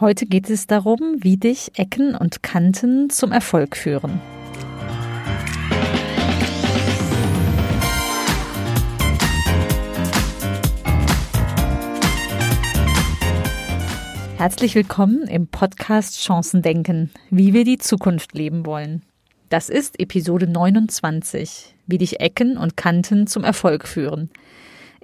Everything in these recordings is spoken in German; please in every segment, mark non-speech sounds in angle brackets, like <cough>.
Heute geht es darum, wie dich Ecken und Kanten zum Erfolg führen. Herzlich willkommen im Podcast Chancen denken, wie wir die Zukunft leben wollen. Das ist Episode 29, wie dich Ecken und Kanten zum Erfolg führen.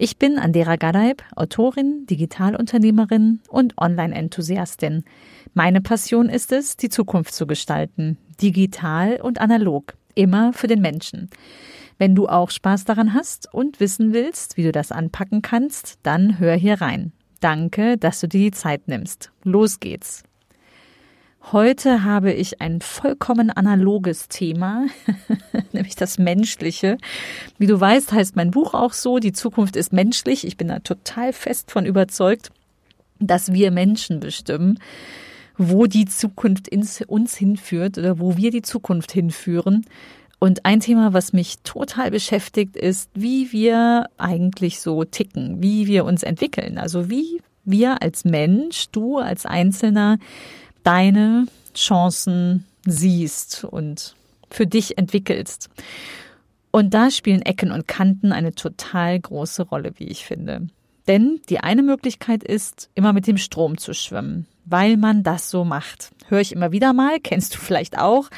Ich bin Andera Gadeib, Autorin, Digitalunternehmerin und Online-Enthusiastin. Meine Passion ist es, die Zukunft zu gestalten, digital und analog, immer für den Menschen. Wenn du auch Spaß daran hast und wissen willst, wie du das anpacken kannst, dann hör hier rein. Danke, dass du dir die Zeit nimmst. Los geht's. Heute habe ich ein vollkommen analoges Thema, <laughs> nämlich das Menschliche. Wie du weißt, heißt mein Buch auch so, die Zukunft ist menschlich. Ich bin da total fest von überzeugt, dass wir Menschen bestimmen, wo die Zukunft uns hinführt oder wo wir die Zukunft hinführen. Und ein Thema, was mich total beschäftigt, ist, wie wir eigentlich so ticken, wie wir uns entwickeln. Also wie wir als Mensch, du als Einzelner, deine Chancen siehst und für dich entwickelst. Und da spielen Ecken und Kanten eine total große Rolle, wie ich finde. Denn die eine Möglichkeit ist, immer mit dem Strom zu schwimmen, weil man das so macht. Höre ich immer wieder mal, kennst du vielleicht auch.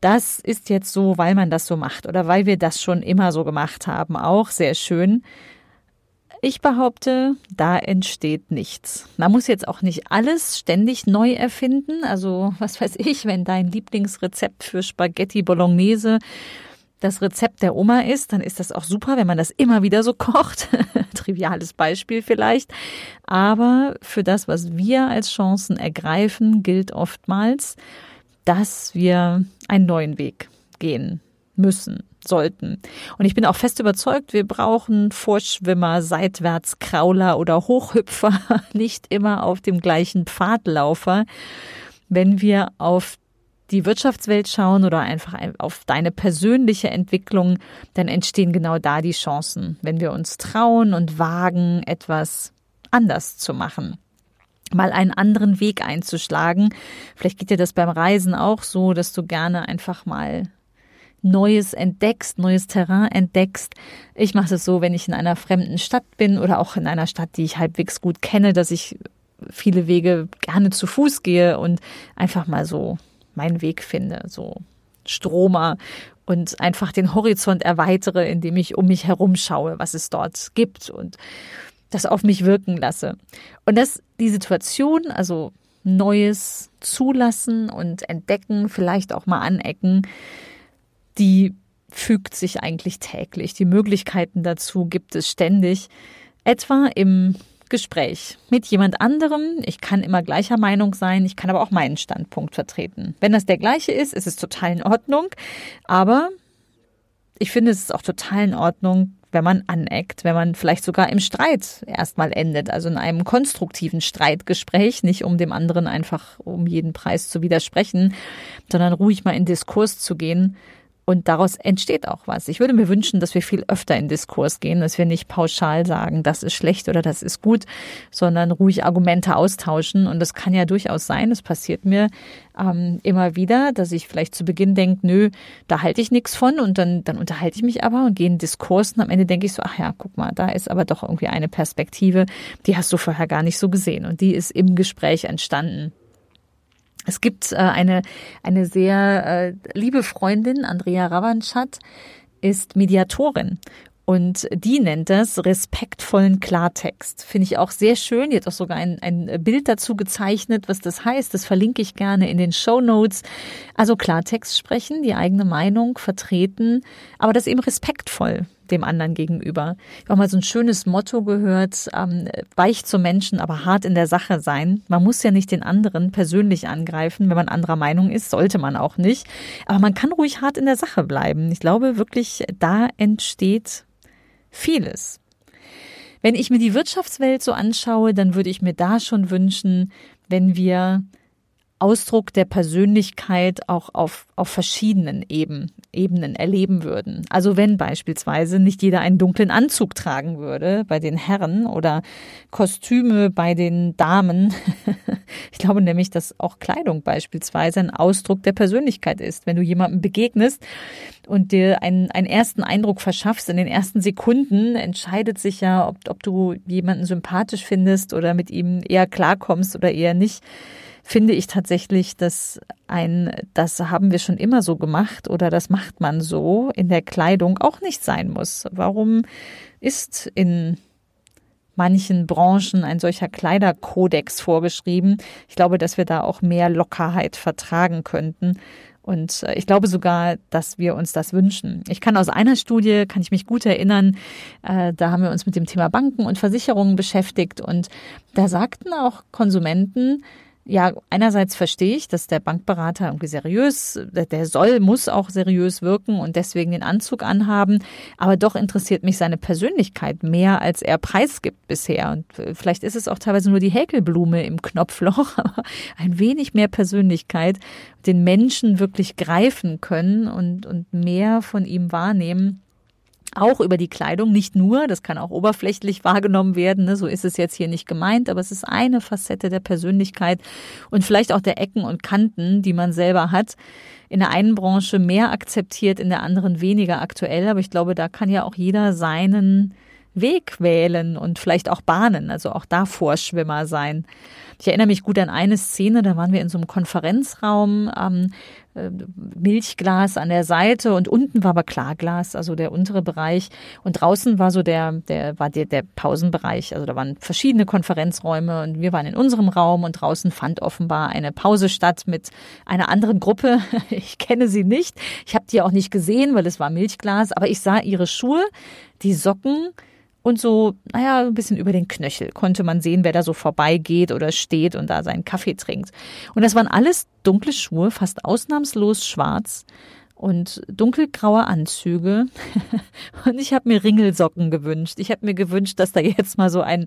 Das ist jetzt so, weil man das so macht oder weil wir das schon immer so gemacht haben. Auch sehr schön. Ich behaupte, da entsteht nichts. Man muss jetzt auch nicht alles ständig neu erfinden. Also, was weiß ich, wenn dein Lieblingsrezept für Spaghetti Bolognese das Rezept der Oma ist, dann ist das auch super, wenn man das immer wieder so <laughs> kocht. Triviales Beispiel vielleicht. Aber für das, was wir als Chancen ergreifen, gilt oftmals, dass wir einen neuen Weg gehen müssen sollten. Und ich bin auch fest überzeugt, wir brauchen Vorschwimmer, Seitwärtskrauler oder Hochhüpfer, <laughs> nicht immer auf dem gleichen Pfadlaufer. Wenn wir auf die Wirtschaftswelt schauen oder einfach auf deine persönliche Entwicklung, dann entstehen genau da die Chancen, wenn wir uns trauen und wagen, etwas anders zu machen mal einen anderen Weg einzuschlagen. Vielleicht geht dir das beim Reisen auch so, dass du gerne einfach mal Neues entdeckst, neues Terrain entdeckst. Ich mache es so, wenn ich in einer fremden Stadt bin oder auch in einer Stadt, die ich halbwegs gut kenne, dass ich viele Wege gerne zu Fuß gehe und einfach mal so meinen Weg finde, so Stromer und einfach den Horizont erweitere, indem ich um mich herum schaue, was es dort gibt und das auf mich wirken lasse. Und das, die Situation, also Neues zulassen und entdecken, vielleicht auch mal anecken, die fügt sich eigentlich täglich. Die Möglichkeiten dazu gibt es ständig, etwa im Gespräch mit jemand anderem. Ich kann immer gleicher Meinung sein, ich kann aber auch meinen Standpunkt vertreten. Wenn das der gleiche ist, ist es total in Ordnung. Aber ich finde, es ist auch total in Ordnung, wenn man aneckt, wenn man vielleicht sogar im Streit erstmal endet, also in einem konstruktiven Streitgespräch, nicht um dem anderen einfach um jeden Preis zu widersprechen, sondern ruhig mal in Diskurs zu gehen und daraus entsteht auch was. Ich würde mir wünschen, dass wir viel öfter in Diskurs gehen, dass wir nicht pauschal sagen, das ist schlecht oder das ist gut, sondern ruhig Argumente austauschen. Und das kann ja durchaus sein. Es passiert mir ähm, immer wieder, dass ich vielleicht zu Beginn denke, nö, da halte ich nichts von. Und dann, dann unterhalte ich mich aber und gehe in Diskurs. Und am Ende denke ich so, ach ja, guck mal, da ist aber doch irgendwie eine Perspektive, die hast du vorher gar nicht so gesehen. Und die ist im Gespräch entstanden. Es gibt äh, eine, eine sehr äh, liebe Freundin, Andrea Ravanschat, ist Mediatorin und die nennt das respektvollen Klartext. Finde ich auch sehr schön. Die hat auch sogar ein, ein Bild dazu gezeichnet, was das heißt. Das verlinke ich gerne in den Show Notes. Also Klartext sprechen, die eigene Meinung vertreten, aber das eben respektvoll dem anderen gegenüber. Ich habe mal so ein schönes Motto gehört, ähm, weich zum Menschen, aber hart in der Sache sein. Man muss ja nicht den anderen persönlich angreifen, wenn man anderer Meinung ist, sollte man auch nicht. Aber man kann ruhig hart in der Sache bleiben. Ich glaube wirklich, da entsteht vieles. Wenn ich mir die Wirtschaftswelt so anschaue, dann würde ich mir da schon wünschen, wenn wir Ausdruck der Persönlichkeit auch auf, auf verschiedenen Eben, Ebenen erleben würden. Also wenn beispielsweise nicht jeder einen dunklen Anzug tragen würde bei den Herren oder Kostüme bei den Damen. <laughs> Ich glaube nämlich, dass auch Kleidung beispielsweise ein Ausdruck der Persönlichkeit ist. Wenn du jemandem begegnest und dir einen, einen ersten Eindruck verschaffst, in den ersten Sekunden entscheidet sich ja, ob, ob du jemanden sympathisch findest oder mit ihm eher klarkommst oder eher nicht finde ich tatsächlich, dass ein, das haben wir schon immer so gemacht oder das macht man so in der Kleidung auch nicht sein muss. Warum ist in manchen Branchen ein solcher Kleiderkodex vorgeschrieben? Ich glaube, dass wir da auch mehr Lockerheit vertragen könnten. Und äh, ich glaube sogar, dass wir uns das wünschen. Ich kann aus einer Studie, kann ich mich gut erinnern, äh, da haben wir uns mit dem Thema Banken und Versicherungen beschäftigt und da sagten auch Konsumenten, ja, einerseits verstehe ich, dass der Bankberater irgendwie seriös, der soll, muss auch seriös wirken und deswegen den Anzug anhaben. Aber doch interessiert mich seine Persönlichkeit mehr, als er preisgibt bisher. Und äh, vielleicht ist es auch teilweise nur die Häkelblume im Knopfloch, <laughs> aber ein wenig mehr Persönlichkeit, den Menschen wirklich greifen können und, und mehr von ihm wahrnehmen auch über die Kleidung, nicht nur, das kann auch oberflächlich wahrgenommen werden, ne, so ist es jetzt hier nicht gemeint, aber es ist eine Facette der Persönlichkeit und vielleicht auch der Ecken und Kanten, die man selber hat. In der einen Branche mehr akzeptiert, in der anderen weniger aktuell, aber ich glaube, da kann ja auch jeder seinen Weg wählen und vielleicht auch bahnen, also auch da Vorschwimmer sein. Ich erinnere mich gut an eine Szene, da waren wir in so einem Konferenzraum, ähm, äh, Milchglas an der Seite und unten war aber Klarglas, also der untere Bereich. Und draußen war so der, der war der, der Pausenbereich, also da waren verschiedene Konferenzräume und wir waren in unserem Raum und draußen fand offenbar eine Pause statt mit einer anderen Gruppe. <laughs> Ich kenne sie nicht, ich habe die auch nicht gesehen, weil es war Milchglas, aber ich sah ihre Schuhe, die Socken, und so, naja, ein bisschen über den Knöchel konnte man sehen, wer da so vorbeigeht oder steht und da seinen Kaffee trinkt. Und das waren alles dunkle Schuhe, fast ausnahmslos schwarz und dunkelgraue Anzüge. <laughs> und ich habe mir Ringelsocken gewünscht. Ich habe mir gewünscht, dass da jetzt mal so ein,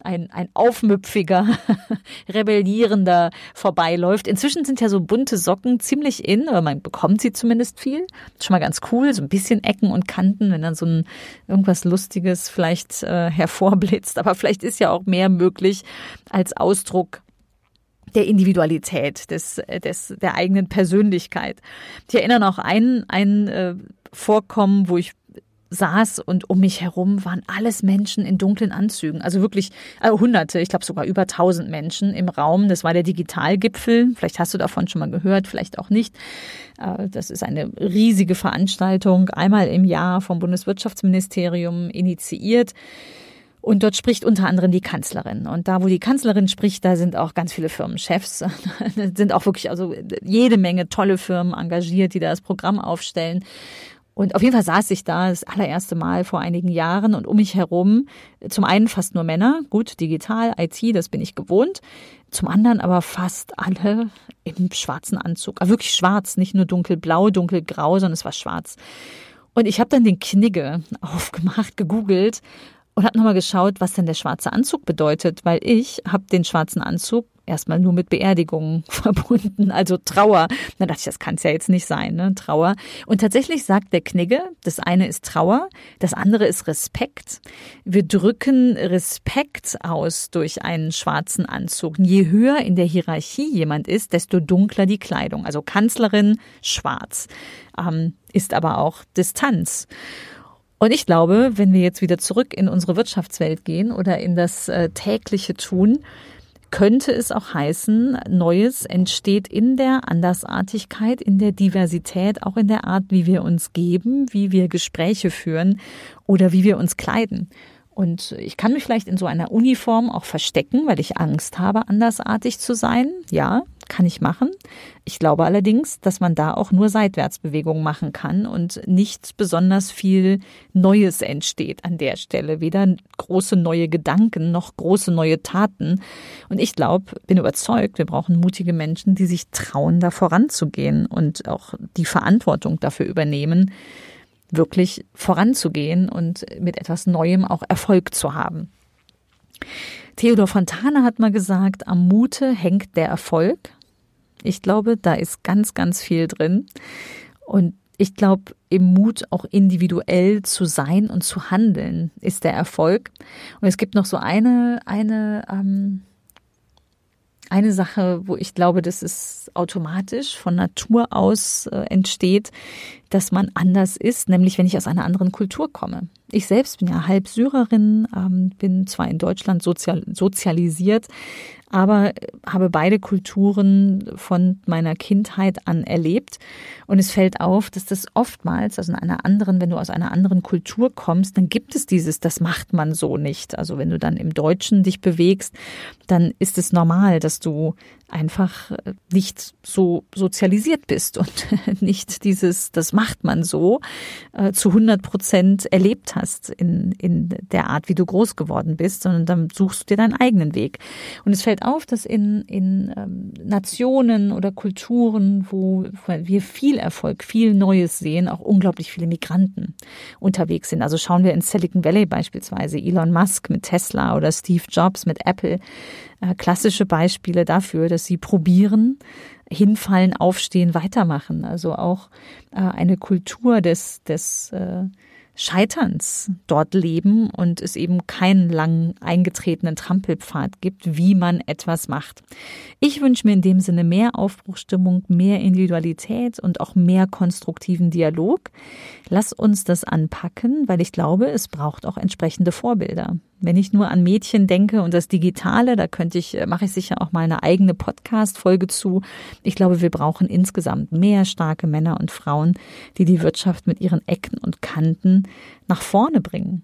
ein, ein aufmüpfiger, <laughs> rebellierender vorbeiläuft. Inzwischen sind ja so bunte Socken ziemlich in, aber man bekommt sie zumindest viel. Schon mal ganz cool, so ein bisschen Ecken und Kanten, wenn dann so ein irgendwas Lustiges vielleicht äh, hervorblitzt. Aber vielleicht ist ja auch mehr möglich als Ausdruck der Individualität, des, des, der eigenen Persönlichkeit. Ich erinnere noch ein, ein äh, Vorkommen, wo ich saß und um mich herum waren alles Menschen in dunklen Anzügen. Also wirklich äh, Hunderte, ich glaube sogar über tausend Menschen im Raum. Das war der Digitalgipfel. Vielleicht hast du davon schon mal gehört, vielleicht auch nicht. Äh, das ist eine riesige Veranstaltung, einmal im Jahr vom Bundeswirtschaftsministerium initiiert. Und dort spricht unter anderem die Kanzlerin. Und da, wo die Kanzlerin spricht, da sind auch ganz viele Firmenchefs, <laughs> sind auch wirklich also jede Menge tolle Firmen engagiert, die da das Programm aufstellen. Und auf jeden Fall saß ich da das allererste Mal vor einigen Jahren und um mich herum zum einen fast nur Männer, gut, digital, IT, das bin ich gewohnt. Zum anderen aber fast alle im schwarzen Anzug. Aber wirklich schwarz, nicht nur dunkelblau, dunkelgrau, sondern es war schwarz. Und ich habe dann den Knigge <laughs> aufgemacht, gegoogelt und habe nochmal geschaut, was denn der schwarze Anzug bedeutet, weil ich habe den schwarzen Anzug erstmal nur mit Beerdigungen <laughs> verbunden, also Trauer. Da dachte ich, das kann es ja jetzt nicht sein, ne? Trauer. Und tatsächlich sagt der Knigge, das eine ist Trauer, das andere ist Respekt. Wir drücken Respekt aus durch einen schwarzen Anzug. Je höher in der Hierarchie jemand ist, desto dunkler die Kleidung. Also Kanzlerin schwarz, ähm, ist aber auch Distanz. Und ich glaube, wenn wir jetzt wieder zurück in unsere Wirtschaftswelt gehen oder in das äh, tägliche Tun, könnte es auch heißen, Neues entsteht in der Andersartigkeit, in der Diversität, auch in der Art, wie wir uns geben, wie wir Gespräche führen oder wie wir uns kleiden. Und ich kann mich vielleicht in so einer Uniform auch verstecken, weil ich Angst habe, andersartig zu sein. Ja, kann ich machen. Ich glaube allerdings, dass man da auch nur Seitwärtsbewegungen machen kann und nicht besonders viel Neues entsteht an der Stelle. Weder große neue Gedanken noch große neue Taten. Und ich glaube, bin überzeugt, wir brauchen mutige Menschen, die sich trauen, da voranzugehen und auch die Verantwortung dafür übernehmen, wirklich voranzugehen und mit etwas Neuem auch Erfolg zu haben. Theodor Fontane hat mal gesagt, am Mute hängt der Erfolg. Ich glaube, da ist ganz, ganz viel drin. Und ich glaube, im Mut auch individuell zu sein und zu handeln ist der Erfolg. Und es gibt noch so eine, eine, ähm, eine Sache, wo ich glaube, dass es automatisch von Natur aus äh, entsteht, dass man anders ist, nämlich wenn ich aus einer anderen Kultur komme. Ich selbst bin ja halb Syrerin, ähm, bin zwar in Deutschland sozial, sozialisiert, aber habe beide Kulturen von meiner Kindheit an erlebt. Und es fällt auf, dass das oftmals, also in einer anderen, wenn du aus einer anderen Kultur kommst, dann gibt es dieses, das macht man so nicht. Also wenn du dann im Deutschen dich bewegst, dann ist es normal, dass du einfach nicht so sozialisiert bist und <laughs> nicht dieses, das macht man so, äh, zu 100 Prozent erlebt hast in, in der Art, wie du groß geworden bist, sondern dann suchst du dir deinen eigenen Weg. Und es fällt auf, dass in, in ähm, Nationen oder Kulturen, wo wir viel Erfolg, viel Neues sehen, auch unglaublich viele Migranten unterwegs sind. Also schauen wir in Silicon Valley beispielsweise, Elon Musk mit Tesla oder Steve Jobs mit Apple, äh, klassische Beispiele dafür, dass sie probieren, hinfallen, aufstehen, weitermachen. Also auch äh, eine Kultur des, des äh, Scheiterns dort leben und es eben keinen lang eingetretenen Trampelpfad gibt, wie man etwas macht. Ich wünsche mir in dem Sinne mehr Aufbruchstimmung, mehr Individualität und auch mehr konstruktiven Dialog. Lass uns das anpacken, weil ich glaube, es braucht auch entsprechende Vorbilder. Wenn ich nur an Mädchen denke und das Digitale, da könnte ich, äh, mache ich sicher auch mal eine eigene Podcast-Folge zu. Ich glaube, wir brauchen insgesamt mehr starke Männer und Frauen, die die Wirtschaft mit ihren Ecken und Kanten nach vorne bringen.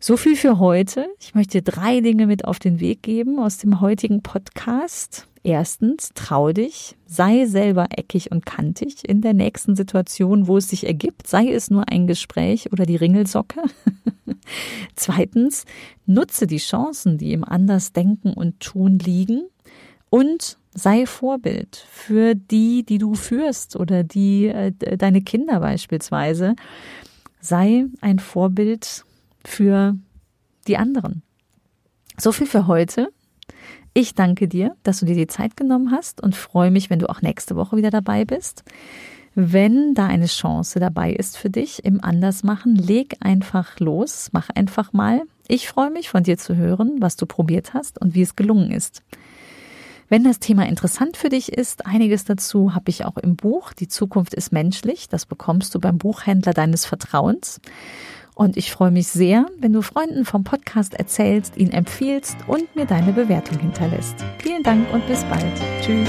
So viel für heute. Ich möchte drei Dinge mit auf den Weg geben aus dem heutigen Podcast. Erstens, trau dich, sei selber eckig und kantig in der nächsten Situation, wo es sich ergibt, sei es nur ein Gespräch oder die Ringelsocke. <laughs> Zweitens, nutze die Chancen, die im Andersdenken und Tun liegen und sei Vorbild für die, die du führst oder die äh, deine Kinder beispielsweise. Sei ein Vorbild für die anderen. So viel für heute. Ich danke dir, dass du dir die Zeit genommen hast und freue mich, wenn du auch nächste Woche wieder dabei bist. Wenn da eine Chance dabei ist für dich im Andersmachen, leg einfach los, mach einfach mal. Ich freue mich von dir zu hören, was du probiert hast und wie es gelungen ist. Wenn das Thema interessant für dich ist, einiges dazu habe ich auch im Buch Die Zukunft ist menschlich. Das bekommst du beim Buchhändler deines Vertrauens. Und ich freue mich sehr, wenn du Freunden vom Podcast erzählst, ihn empfiehlst und mir deine Bewertung hinterlässt. Vielen Dank und bis bald. Tschüss.